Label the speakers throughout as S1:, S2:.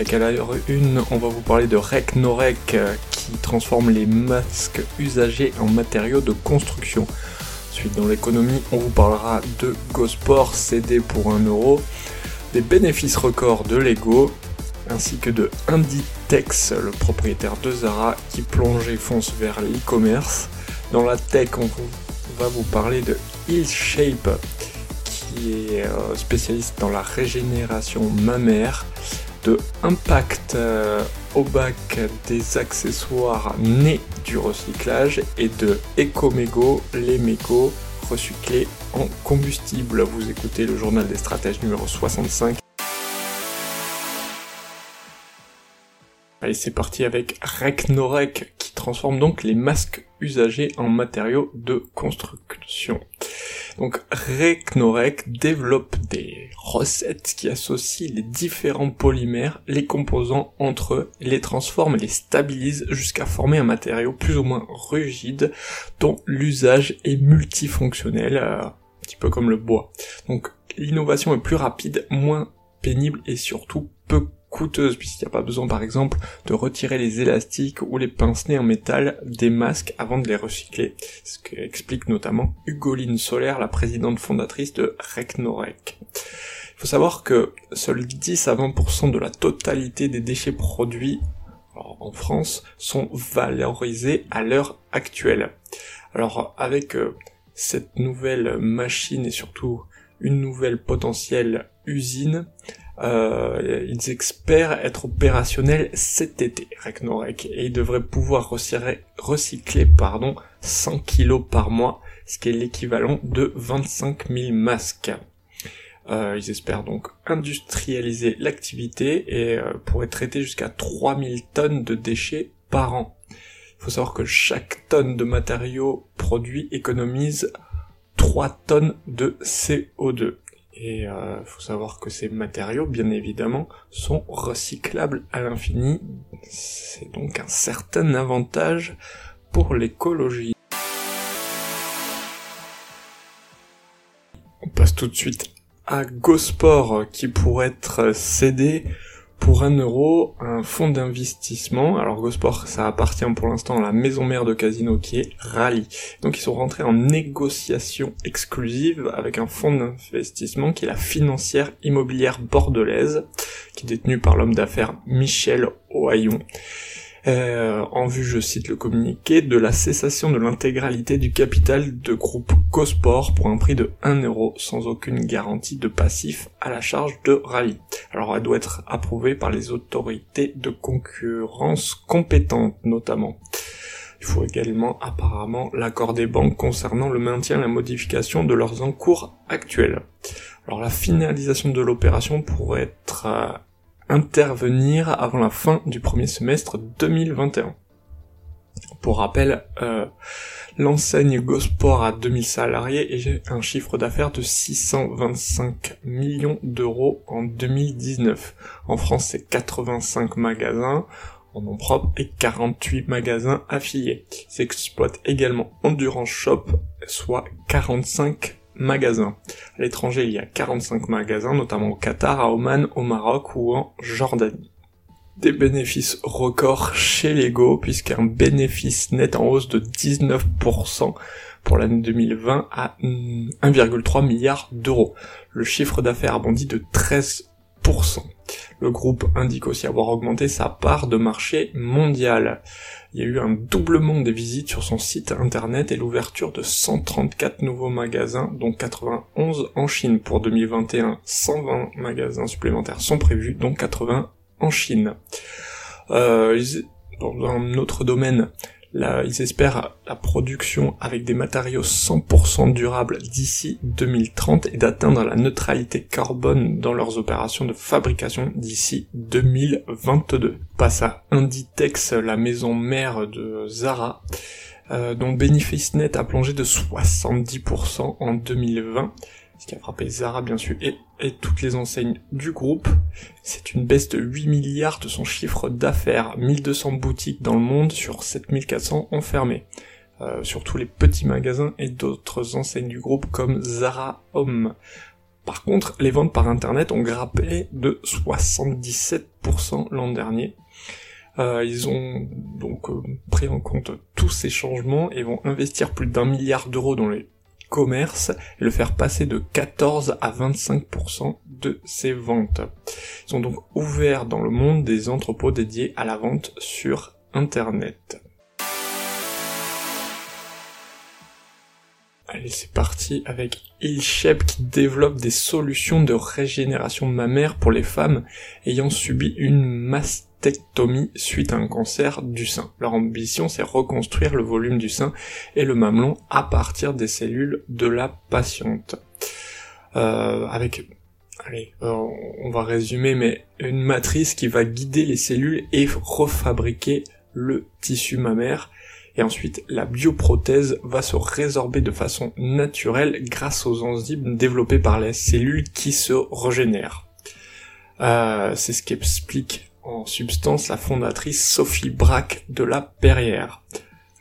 S1: Et à l'heure une, on va vous parler de Rec Norec qui transforme les masques usagés en matériaux de construction. Ensuite, dans l'économie, on vous parlera de GoSport cédé pour 1 euro, des bénéfices records de Lego, ainsi que de Inditex, le propriétaire de Zara, qui plonge et fonce vers l'e-commerce. Dans la tech, on va vous parler de Hillshape, qui est euh, spécialiste dans la régénération mammaire, Impact euh, au bac des accessoires nés du recyclage et de Ecomego, les mégots recyclés en combustible. Vous écoutez le journal des stratèges numéro 65. Allez, c'est parti avec Recnorec qui transforme donc les masques usagés en matériaux de construction. Donc Recnorec développe des recettes qui associent les différents polymères, les composants entre eux, les transforment, les stabilisent jusqu'à former un matériau plus ou moins rigide dont l'usage est multifonctionnel, euh, un petit peu comme le bois. Donc l'innovation est plus rapide, moins pénible et surtout peu coûteuse puisqu'il n'y a pas besoin par exemple de retirer les élastiques ou les pince-nez en métal des masques avant de les recycler, ce qu'explique notamment Hugoline Solaire, la présidente fondatrice de Recnorec. Il faut savoir que seuls 10 à 20% de la totalité des déchets produits en France sont valorisés à l'heure actuelle. Alors avec euh, cette nouvelle machine et surtout une nouvelle potentielle usine, euh, ils espèrent être opérationnels cet été, Recnorec, et ils devraient pouvoir recycler, pardon, 100 kilos par mois, ce qui est l'équivalent de 25 000 masques. Euh, ils espèrent donc industrialiser l'activité et euh, pourraient traiter jusqu'à 3000 tonnes de déchets par an. Il faut savoir que chaque tonne de matériaux produit économise 3 tonnes de CO2. Et il euh, faut savoir que ces matériaux, bien évidemment, sont recyclables à l'infini. C'est donc un certain avantage pour l'écologie. On passe tout de suite à GoSport qui pourrait être cédé pour un euro un fonds d'investissement. Alors Gosport, ça appartient pour l'instant à la maison mère de Casino qui est Rally. Donc ils sont rentrés en négociation exclusive avec un fonds d'investissement qui est la financière immobilière bordelaise, qui est détenue par l'homme d'affaires Michel Ohaillon. Euh, en vue, je cite le communiqué, de la cessation de l'intégralité du capital de groupe Cosport pour un prix de 1 euro sans aucune garantie de passif à la charge de Rally. Alors elle doit être approuvée par les autorités de concurrence compétentes notamment. Il faut également apparemment l'accord des banques concernant le maintien et la modification de leurs encours actuels. Alors la finalisation de l'opération pourrait être euh, intervenir avant la fin du premier semestre 2021. Pour rappel, euh, l'enseigne Gosport a 2000 salariés et un chiffre d'affaires de 625 millions d'euros en 2019. En France, c'est 85 magasins en nom propre et 48 magasins affiliés. Ils exploitent également Endurance Shop, soit 45 magasins. À l'étranger, il y a 45 magasins, notamment au Qatar, à Oman, au Maroc ou en Jordanie. Des bénéfices records chez Lego, puisqu'un bénéfice net en hausse de 19% pour l'année 2020 à 1,3 milliard d'euros. Le chiffre d'affaires a bondi de 13%. Le groupe indique aussi avoir augmenté sa part de marché mondial. Il y a eu un doublement des visites sur son site internet et l'ouverture de 134 nouveaux magasins, dont 91 en Chine pour 2021. 120 magasins supplémentaires sont prévus, dont 80 en Chine. Euh, dans un autre domaine, Là, ils espèrent la production avec des matériaux 100% durables d'ici 2030 et d'atteindre la neutralité carbone dans leurs opérations de fabrication d'ici 2022. Passe à Inditex, la maison mère de Zara, euh, dont bénéfice net a plongé de 70% en 2020 ce qui a frappé Zara bien sûr et, toutes les enseignes du groupe. C'est une baisse de 8 milliards de son chiffre d'affaires, 1200 boutiques dans le monde sur 7400 enfermées. Euh, surtout les petits magasins et d'autres enseignes du groupe comme Zara Home. Par contre, les ventes par internet ont grappé de 77% l'an dernier. Euh, ils ont donc euh, pris en compte tous ces changements et vont investir plus d'un milliard d'euros dans les commerce et le faire passer de 14 à 25% de ses ventes. Ils ont donc ouvert dans le monde des entrepôts dédiés à la vente sur Internet. Allez, c'est parti avec Ilshep qui développe des solutions de régénération mammaire pour les femmes ayant subi une mastectomie suite à un cancer du sein. Leur ambition, c'est reconstruire le volume du sein et le mamelon à partir des cellules de la patiente. Euh, avec, allez, euh, on va résumer, mais une matrice qui va guider les cellules et refabriquer le tissu mammaire et ensuite la bioprothèse va se résorber de façon naturelle grâce aux enzymes développées par les cellules qui se régénèrent. Euh, c'est ce qu'explique en substance la fondatrice Sophie Braque de la Perrière.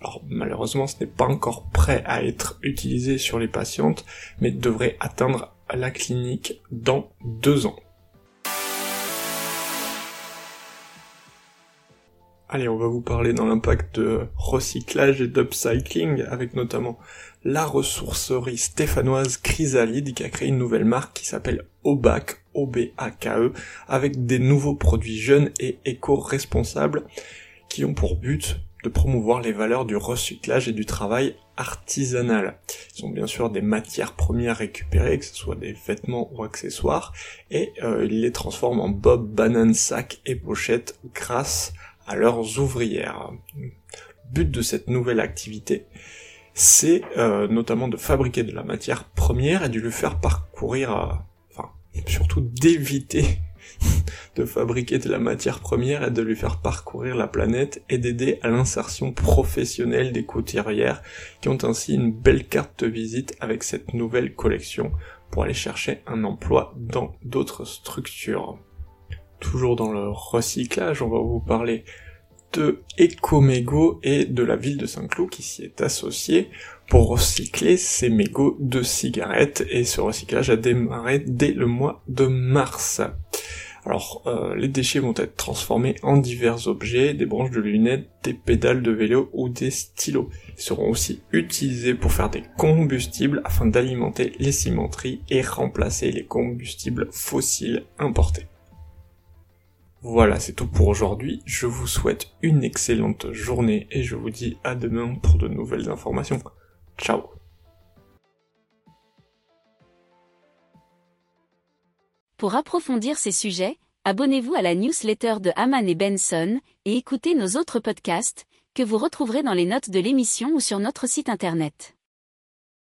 S1: Alors malheureusement ce n'est pas encore prêt à être utilisé sur les patientes, mais devrait atteindre la clinique dans deux ans. Allez, on va vous parler dans l'impact de recyclage et d'upcycling, avec notamment la ressourcerie stéphanoise Chrysalide qui a créé une nouvelle marque qui s'appelle Obac, O-B-A-K-E, avec des nouveaux produits jeunes et éco-responsables qui ont pour but de promouvoir les valeurs du recyclage et du travail artisanal. Ils sont bien sûr des matières premières récupérées, que ce soit des vêtements ou accessoires, et euh, ils les transforment en bob, banane, sac et pochettes grâce à leurs ouvrières. Le but de cette nouvelle activité, c'est euh, notamment de fabriquer de la matière première et de lui faire parcourir, euh, enfin surtout d'éviter de fabriquer de la matière première et de lui faire parcourir la planète et d'aider à l'insertion professionnelle des couturières qui ont ainsi une belle carte de visite avec cette nouvelle collection pour aller chercher un emploi dans d'autres structures toujours dans le recyclage, on va vous parler de Ecomego et de la ville de Saint-Cloud qui s'y est associée pour recycler ces mégots de cigarettes et ce recyclage a démarré dès le mois de mars. Alors euh, les déchets vont être transformés en divers objets, des branches de lunettes, des pédales de vélo ou des stylos. Ils seront aussi utilisés pour faire des combustibles afin d'alimenter les cimenteries et remplacer les combustibles fossiles importés. Voilà, c'est tout pour aujourd'hui. Je vous souhaite une excellente journée et je vous dis à demain pour de nouvelles informations. Ciao
S2: Pour approfondir ces sujets, abonnez-vous à la newsletter de Haman et Benson et écoutez nos autres podcasts que vous retrouverez dans les notes de l'émission ou sur notre site internet.